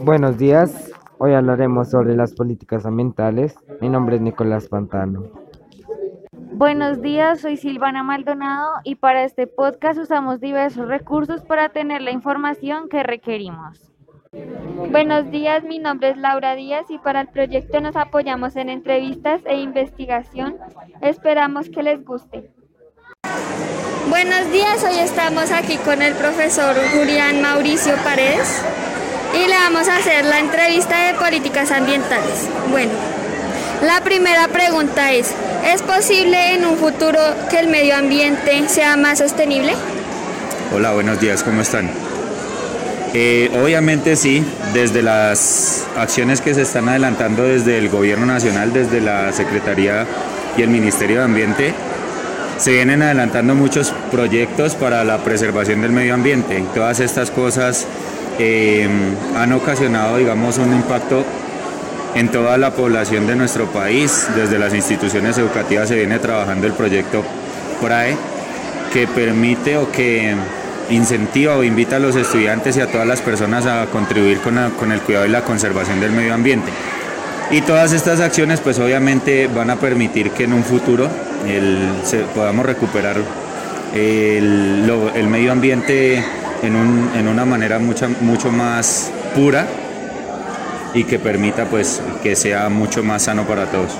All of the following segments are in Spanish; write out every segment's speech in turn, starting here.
Buenos días, hoy hablaremos sobre las políticas ambientales. Mi nombre es Nicolás Pantano. Buenos días, soy Silvana Maldonado y para este podcast usamos diversos recursos para tener la información que requerimos. Buenos días, mi nombre es Laura Díaz y para el proyecto nos apoyamos en entrevistas e investigación. Esperamos que les guste. Buenos días, hoy estamos aquí con el profesor Julián Mauricio Paredes y le vamos a hacer la entrevista de políticas ambientales. Bueno, la primera pregunta es, ¿es posible en un futuro que el medio ambiente sea más sostenible? Hola, buenos días, ¿cómo están? Eh, obviamente sí, desde las acciones que se están adelantando desde el Gobierno Nacional, desde la Secretaría y el Ministerio de Ambiente, se vienen adelantando muchos proyectos para la preservación del medio ambiente. Todas estas cosas eh, han ocasionado, digamos, un impacto en toda la población de nuestro país. Desde las instituciones educativas se viene trabajando el proyecto PRAE, que permite o que incentiva o invita a los estudiantes y a todas las personas a contribuir con, el cuidado y la conservación del medio ambiente. Y todas estas acciones pues obviamente van a permitir que en un futuro podamos recuperar el medio ambiente en, una manera mucho, mucho más pura y que permita pues que sea mucho más sano para todos.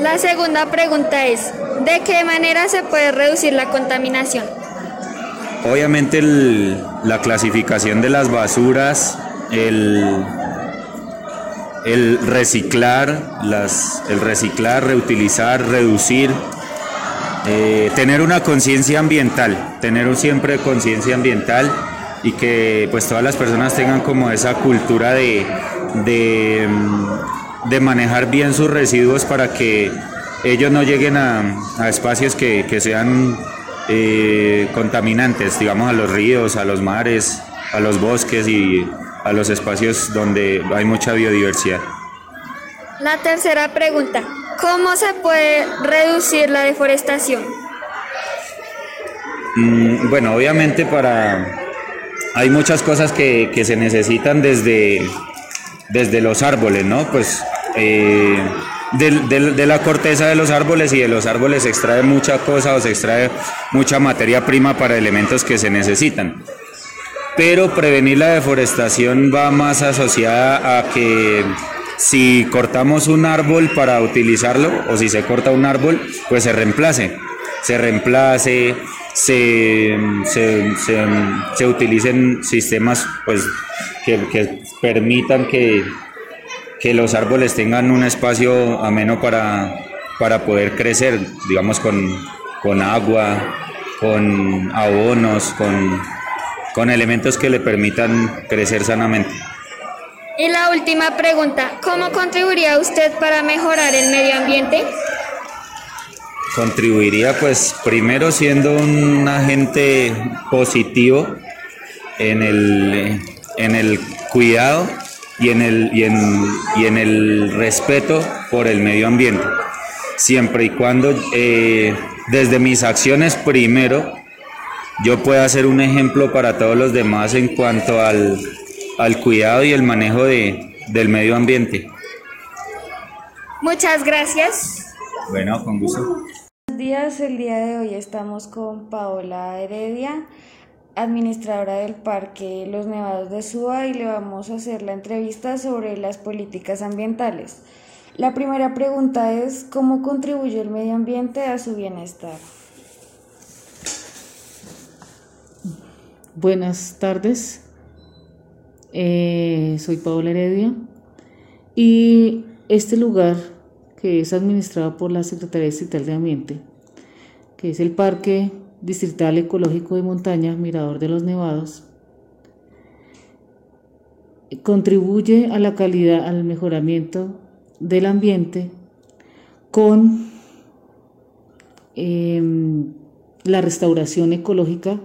La segunda pregunta es, ¿de qué manera se puede reducir la contaminación? Obviamente la clasificación de las basuras, el, el reciclar, las, el reciclar, reutilizar, reducir, eh, tener una conciencia ambiental, tener siempre conciencia ambiental y que pues todas las personas tengan como esa cultura de, de, mm, manejar bien sus residuos para que ellos no lleguen a, espacios que, sean eh, contaminantes, digamos a los ríos, a los mares, a los bosques y a los espacios donde hay mucha biodiversidad. La tercera pregunta, ¿Cómo se puede reducir la deforestación? Mm, bueno, obviamente para... Hay muchas cosas que, se necesitan desde, desde los árboles, ¿no? Pues eh, de, la corteza de los árboles y de los árboles se extrae mucha cosa o se extrae mucha materia prima para elementos que se necesitan. Pero prevenir la deforestación va más asociada a que si cortamos un árbol para utilizarlo o si se corta un árbol, pues se reemplace. Se reemplace, se, se, utilicen sistemas pues, que, permitan que, los árboles tengan un espacio ameno para, para poder crecer, digamos con, con agua, con abonos, con, con elementos que le permitan crecer sanamente. Y la última pregunta, ¿cómo contribuiría usted para mejorar el medio ambiente? Contribuiría pues primero siendo un agente positivo en el, en el cuidado y en el, y en, y en el respeto por el medio ambiente. Siempre y cuando eh, desde mis acciones primero yo pueda ser un ejemplo para todos los demás en cuanto al al cuidado y el manejo de, del medio ambiente. Muchas gracias. Bueno, con gusto. Buenos días, el día de hoy estamos con Paola Heredia, administradora del Parque Los Nevados de Suba y le vamos a hacer la entrevista sobre las políticas ambientales. La primera pregunta es, ¿cómo contribuye el medio ambiente a su bienestar? Buenas tardes. Eh, soy Paola Heredia. Y este lugar que es administrado por la Secretaría Distrital de Ambiente, que es el Parque Distrital Ecológico de Montaña Mirador de los Nevados, contribuye a la calidad, al mejoramiento del ambiente con em, la restauración ecológica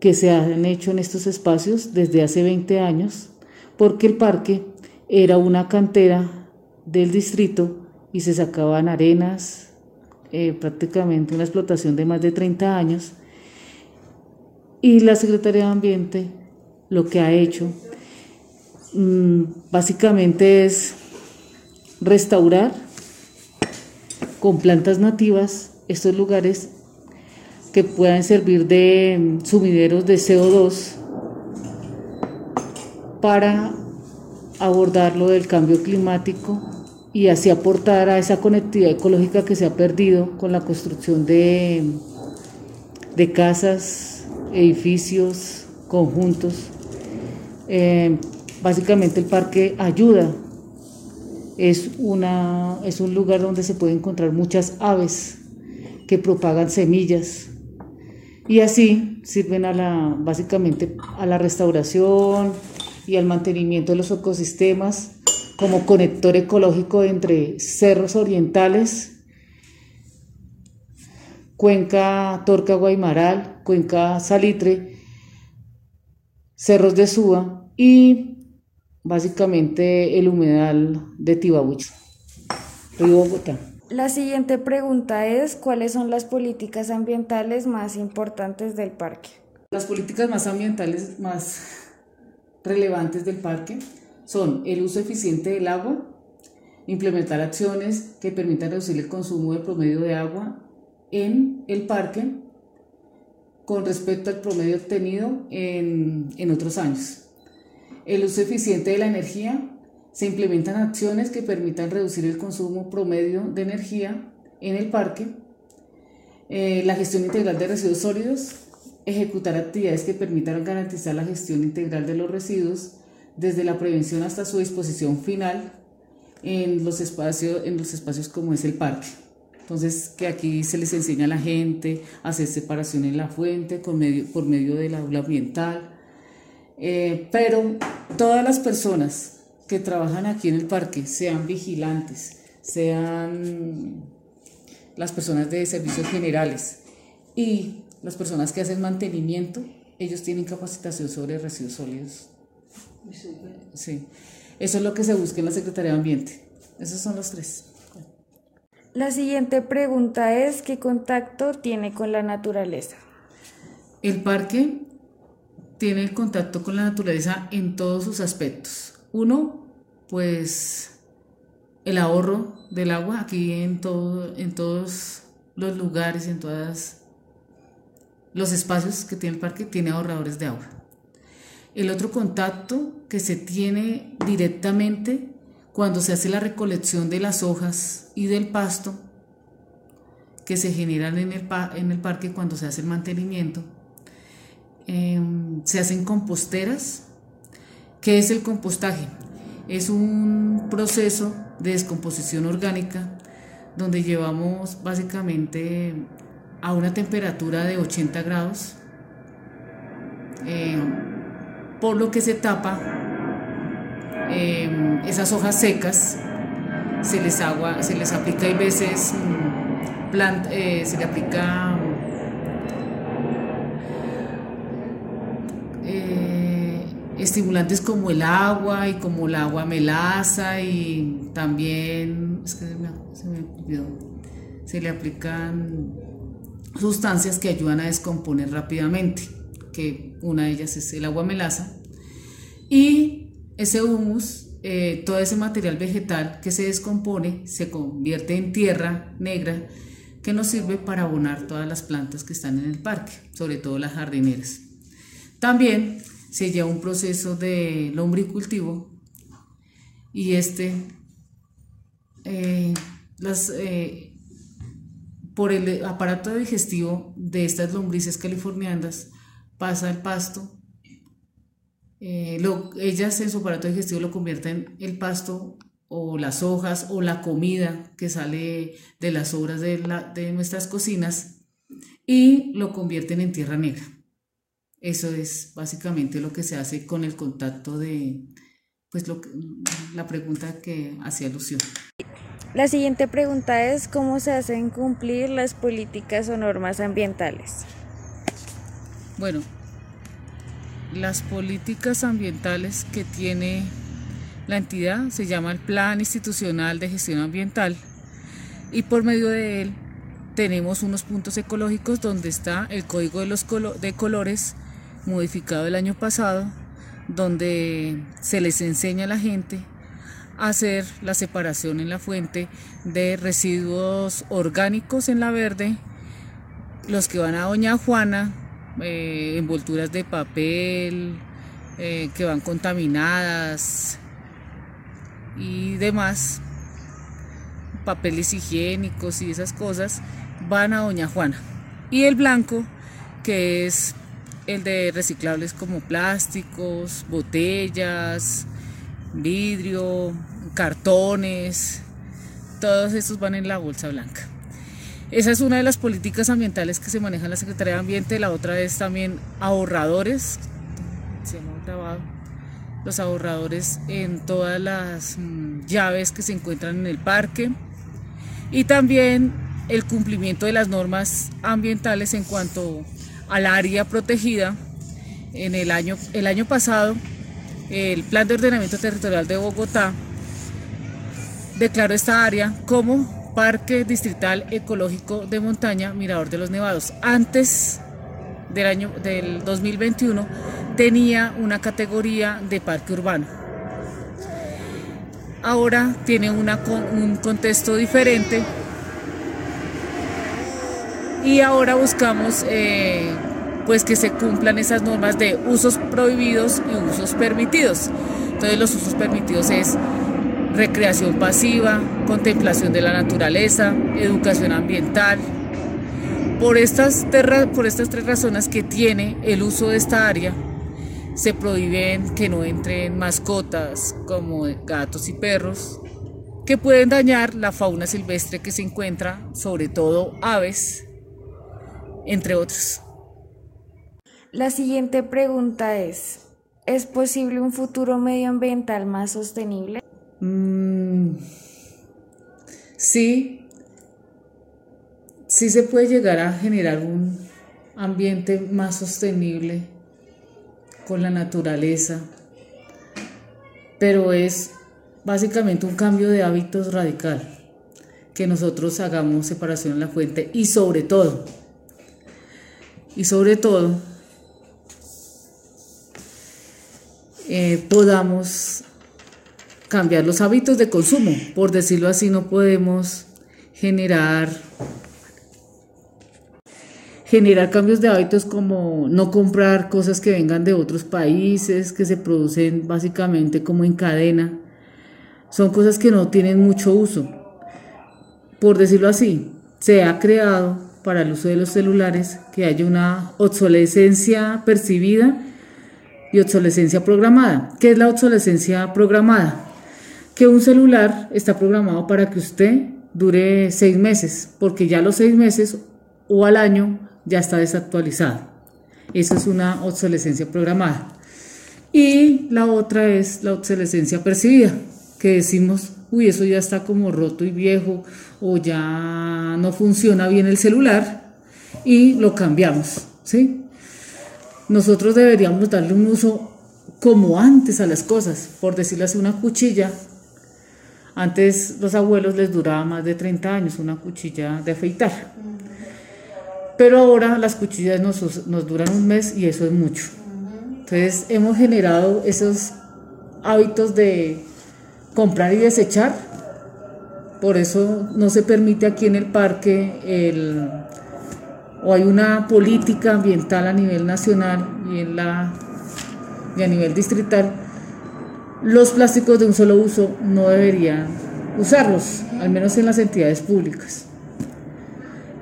que se han hecho en estos espacios desde hace 20 años, porque el parque era una cantera del distrito y se sacaban arenas, eh, prácticamente una explotación de más de 30 años. Y la Secretaría de Ambiente lo que ha hecho mm, básicamente es restaurar con plantas nativas estos lugares que puedan servir de mm, sumideros de CO2 para abordar lo del cambio climático y así aportar a esa conectividad ecológica que se ha perdido con la construcción de, de casas, edificios, conjuntos. Eh, básicamente el parque ayuda, es, una, es un lugar donde se pueden encontrar muchas aves que propagan semillas y así sirven a la, básicamente a la restauración y al mantenimiento de los ecosistemas como conector ecológico entre cerros orientales, cuenca Torca Guaymaral, cuenca Salitre, cerros de Suba y básicamente el humedal de Tibabucho, Río Bogotá. La siguiente pregunta es, ¿cuáles son las políticas ambientales más importantes del parque? Las políticas más ambientales más relevantes del parque son el uso eficiente del agua, implementar acciones que permitan reducir el consumo de promedio de agua en el parque con respecto al promedio obtenido en, en otros años. El uso eficiente de la energía, se implementan acciones que permitan reducir el consumo promedio de energía en el parque. Eh, la gestión integral de residuos sólidos, ejecutar actividades que permitan garantizar la gestión integral de los residuos desde la prevención hasta su disposición final en los espacios, en los espacios como es el parque. Entonces, que aquí se les enseña a la gente a hacer separación en la fuente con medio, por medio del aula ambiental. Eh, pero todas las personas que trabajan aquí en el parque, sean vigilantes, sean las personas de servicios generales y las personas que hacen mantenimiento, ellos tienen capacitación sobre residuos sólidos Sí, eso es lo que se busca en la Secretaría de Ambiente. Esos son los tres. La siguiente pregunta es, ¿qué contacto tiene con la naturaleza? El parque tiene el contacto con la naturaleza en todos sus aspectos. Uno, pues el ahorro del agua aquí en, todo, en todos los lugares, en todos los espacios que tiene el parque, tiene ahorradores de agua. El otro contacto que se tiene directamente cuando se hace la recolección de las hojas y del pasto que se generan en el, en el parque cuando se hace el mantenimiento. Em, se hacen composteras. ¿Qué es el compostaje? Es un proceso de descomposición orgánica donde llevamos básicamente a una temperatura de 80 grados. Em, por lo que se tapa em, esas hojas secas, se les, agua, se les aplica y veces, mm, eh, se le aplica eh, estimulantes como el agua y como el agua melaza y también, se le aplican sustancias que ayudan a descomponer rápidamente que una de ellas es el agua melaza, y ese humus, eh, todo ese material vegetal que se descompone, se convierte en tierra negra que nos sirve para abonar todas las plantas que están en el parque, sobre todo las jardineras. También se lleva un proceso de lombricultivo y este, eh, eh, por el aparato digestivo de estas lombrices californianas, pasa el pasto. Eh, ellas en su aparato digestivo lo convierten el pasto o las hojas o la comida que sale de las obras de nuestras cocinas y lo convierten en tierra negra. Eso es básicamente lo que se hace con el contacto de, pues lo, la pregunta que hacía alusión. La siguiente pregunta es cómo se hacen cumplir las políticas o normas ambientales. Bueno, las políticas ambientales que tiene la entidad se llama el Plan Institucional de Gestión Ambiental y por medio de él tenemos unos puntos ecológicos donde está el código de los de colores modificado el año pasado, donde se les enseña a la gente a hacer la separación en la fuente de residuos orgánicos en la verde, los que van a Doña Juana, eh, envolturas de papel eh, que van contaminadas y demás, papeles higiénicos y esas cosas, van a Doña Juana. Y el blanco, que es el de reciclables como plásticos, botellas, vidrio, cartones, todos estos van en la bolsa blanca. Esa es una de las políticas ambientales que se maneja en la Secretaría de Ambiente. La otra es también ahorradores. Se hemos grabado los ahorradores en todas las mm, llaves que se encuentran en el parque. Y también el cumplimiento de las normas ambientales en cuanto al área protegida. En el año, el año pasado, el Plan de Ordenamiento Territorial de Bogotá declaró esta área como Parque Distrital Ecológico de Montaña Mirador de los Nevados. Antes del año del 2021 tenía una categoría de parque urbano. Ahora tiene una, un contexto diferente y ahora buscamos eh, pues que se cumplan esas normas de usos prohibidos y usos permitidos. Entonces los usos permitidos es recreación pasiva, contemplación de la naturaleza, educación ambiental. Por estas, por estas tres razones que tiene el uso de esta área, se prohíben que no entren mascotas como gatos y perros, que pueden dañar la fauna silvestre que se encuentra, sobre todo aves, entre otros. La siguiente pregunta es, ¿es posible un futuro medioambiental más sostenible? Mm, sí, sí se puede llegar a generar un ambiente más sostenible con la naturaleza, pero es básicamente un cambio de hábitos radical, que nosotros hagamos separación en la fuente y sobre todo, y sobre todo eh, podamos cambiar los hábitos de consumo. Por decirlo así, no podemos generar generar cambios de hábitos como no comprar cosas que vengan de otros países, que se producen básicamente como en cadena. Son cosas que no tienen mucho uso. Por decirlo así, se ha creado para el uso de los celulares, que haya una obsolescencia percibida y obsolescencia programada. ¿Qué es la obsolescencia programada? Que un celular está programado para que usted dure seis meses, porque ya los seis meses o al año ya está desactualizado. Eso es una obsolescencia programada. Y la otra es la obsolescencia percibida, que decimos, uy, eso ya está como roto y viejo, o ya no funciona bien el celular, y lo cambiamos, ¿sí? Nosotros deberíamos darle un uso como antes a las cosas, por decirlo así, una cuchilla. Antes los abuelos les duraba más de 30 años una cuchilla de afeitar. Pero ahora las cuchillas nos, nos duran un mes y eso es mucho. Entonces hemos generado esos hábitos de comprar y desechar. Por eso no se permite aquí en el parque el, o hay una política ambiental a nivel nacional y, en la, y a nivel distrital. Los plásticos de un solo uso no deberían usarlos, al menos en las entidades públicas.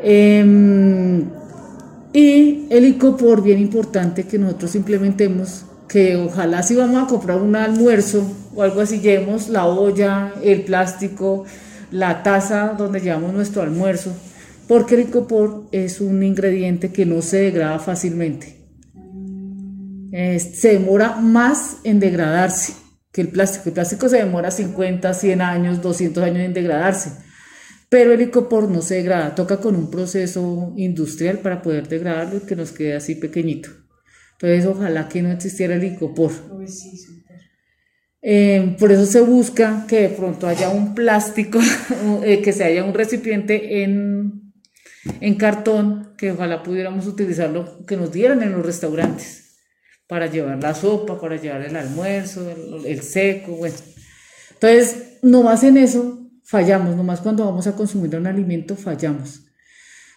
Em, y el ICOPOR, bien importante que nosotros implementemos, que ojalá si vamos a comprar un almuerzo o algo así, llevemos la olla, el plástico, la taza donde llevamos nuestro almuerzo, porque el icopor es un ingrediente que no se degrada fácilmente. se demora más en degradarse que el plástico. El plástico se demora 50, 100 años, 200 años en degradarse, pero el icopor no se degrada, toca con un proceso industrial para poder degradarlo y que nos quede así pequeñito. Entonces, ojalá que no existiera el icopor. Eh, por eso se busca que de pronto haya un plástico, eh, que se haya un recipiente en, en cartón, que ojalá pudiéramos utilizarlo, que nos dieran en los restaurantes, para llevar la sopa, para llevar el almuerzo, el, seco, bueno. Entonces, nomás en eso fallamos, nomás cuando vamos a consumir un alimento fallamos.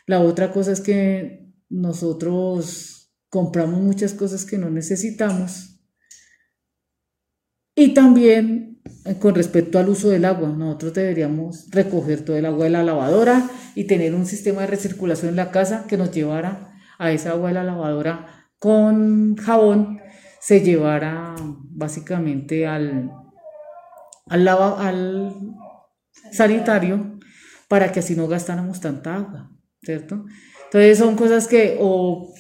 La otra cosa es que nosotros compramos muchas cosas que no necesitamos. Y también eh, con respecto al uso del agua, nosotros deberíamos recoger todo el agua de la lavadora y tener un sistema de recirculación en la casa que nos llevara a esa agua de la lavadora con jabón, se llevara básicamente al, al, al sanitario para que así no gastáramos tanta agua, ¿cierto? Entonces son cosas que, o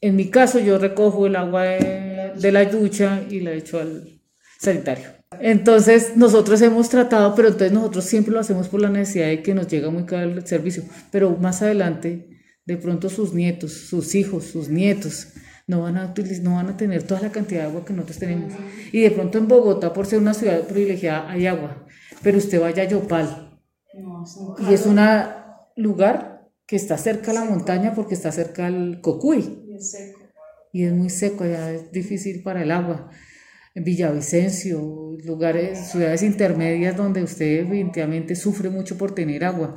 en mi caso yo recojo el agua de, la ducha y la echo al sanitario. Entonces nosotros hemos tratado, pero entonces nosotros siempre lo hacemos por la necesidad de que nos llega muy caro el servicio, pero más adelante de pronto sus nietos, sus hijos, sus nietos no van a no van a tener toda la cantidad de agua que nosotros tenemos. Y de pronto en Bogotá, por ser una ciudad privilegiada, hay agua, pero usted vaya a Yopal y es un lugar que está cerca a la montaña porque está cerca al Cocuy. Y es seco. Y es muy seco, allá es difícil para el agua. En Villavicencio, lugares, ciudades intermedias donde usted definitivamente sufre mucho por tener agua.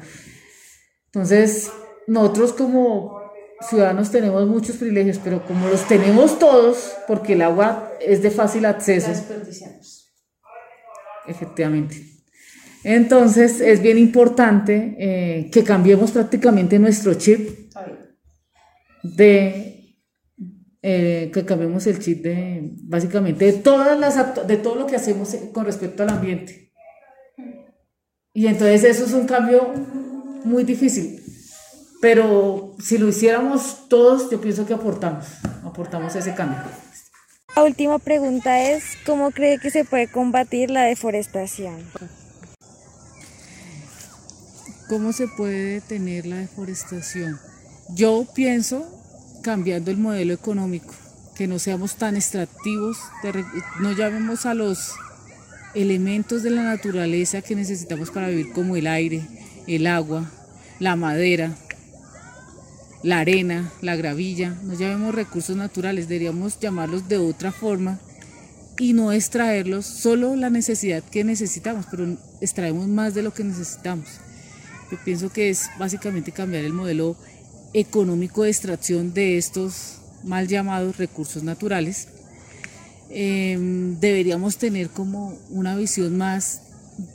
Entonces, nosotros como ciudadanos tenemos muchos privilegios, pero como los tenemos todos, porque el agua es de fácil acceso. Efectivamente. Entonces es bien importante eh, que cambiemos prácticamente nuestro chip de eh, que cambiemos el chip de básicamente de todas las de todo lo que hacemos con respecto al ambiente. Y entonces eso es un cambio muy difícil. Pero si lo hiciéramos todos, yo pienso que aportamos, aportamos ese cambio. La última pregunta es, ¿cómo cree que se puede combatir la deforestación? ¿Cómo se puede detener la deforestación? Yo pienso cambiando el modelo económico, que no seamos tan extractivos, no llamemos a los elementos de la naturaleza que necesitamos para vivir como el aire, el agua, la madera, la arena, la gravilla, no llamemos recursos naturales, deberíamos llamarlos de otra forma y no extraerlos solo la necesidad que necesitamos, pero extraemos más de lo que necesitamos. Yo pienso que es básicamente cambiar el modelo económico de extracción de estos mal llamados recursos naturales. Em, deberíamos tener como una visión más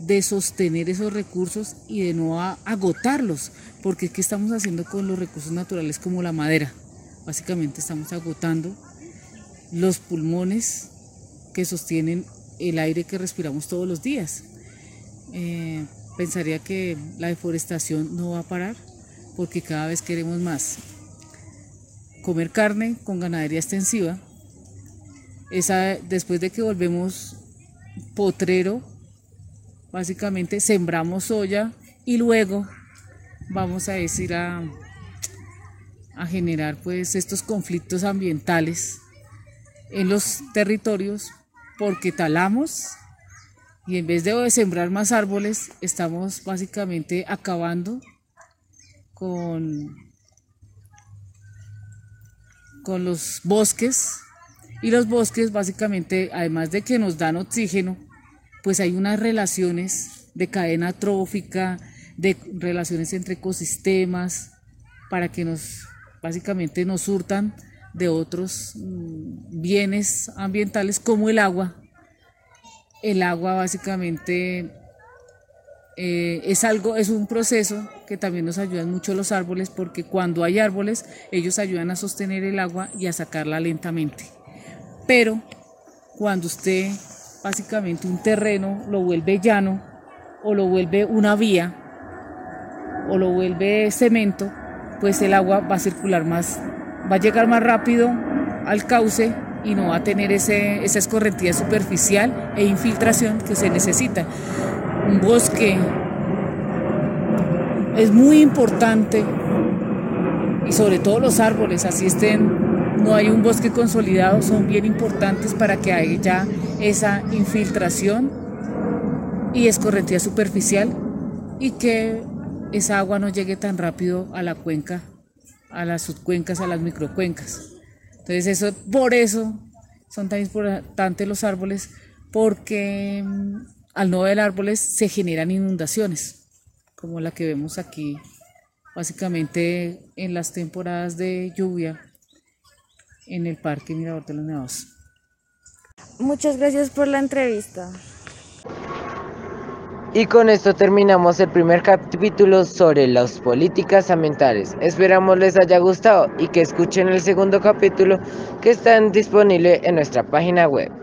de sostener esos recursos y de no agotarlos, porque ¿qué estamos haciendo con los recursos naturales como la madera? Básicamente estamos agotando los pulmones que sostienen el aire que respiramos todos los días. Eh, pensaría que la deforestación no va a parar porque cada vez queremos más comer carne con ganadería extensiva. Esa, después de que volvemos potrero, básicamente sembramos soya y luego vamos a decir a, a generar pues estos conflictos ambientales en los territorios porque talamos y en vez de sembrar más árboles, estamos básicamente acabando con, con los bosques. Y los bosques básicamente, además de que nos dan oxígeno, pues hay unas relaciones de cadena trófica, de relaciones entre ecosistemas, para que nos básicamente nos surtan de otros mm, bienes ambientales como el agua, el agua básicamente eh, es algo, es un proceso que también nos ayudan mucho los árboles porque cuando hay árboles ellos ayudan a sostener el agua y a sacarla lentamente. Pero cuando usted básicamente un terreno lo vuelve llano o lo vuelve una vía o lo vuelve cemento, pues el agua va a circular más, va a llegar más rápido al cauce y no va a tener ese, esa escorrentía superficial e infiltración que se necesita. Un bosque es muy importante y sobre todo los árboles, así estén, no hay un bosque consolidado, son bien importantes para que haya esa infiltración y escorrentía superficial y que esa agua no llegue tan rápido a la cuenca, a las subcuencas, a las microcuencas. Entonces eso, por eso son tan importantes los árboles porque al no haber árboles se generan inundaciones, como la que vemos aquí, básicamente en las temporadas de lluvia en el Parque Mirador de los Nevados. Muchas gracias por la entrevista. Y con esto terminamos el primer capítulo sobre las políticas ambientales. Esperamos les haya gustado y que escuchen el segundo capítulo que está disponible en nuestra página web.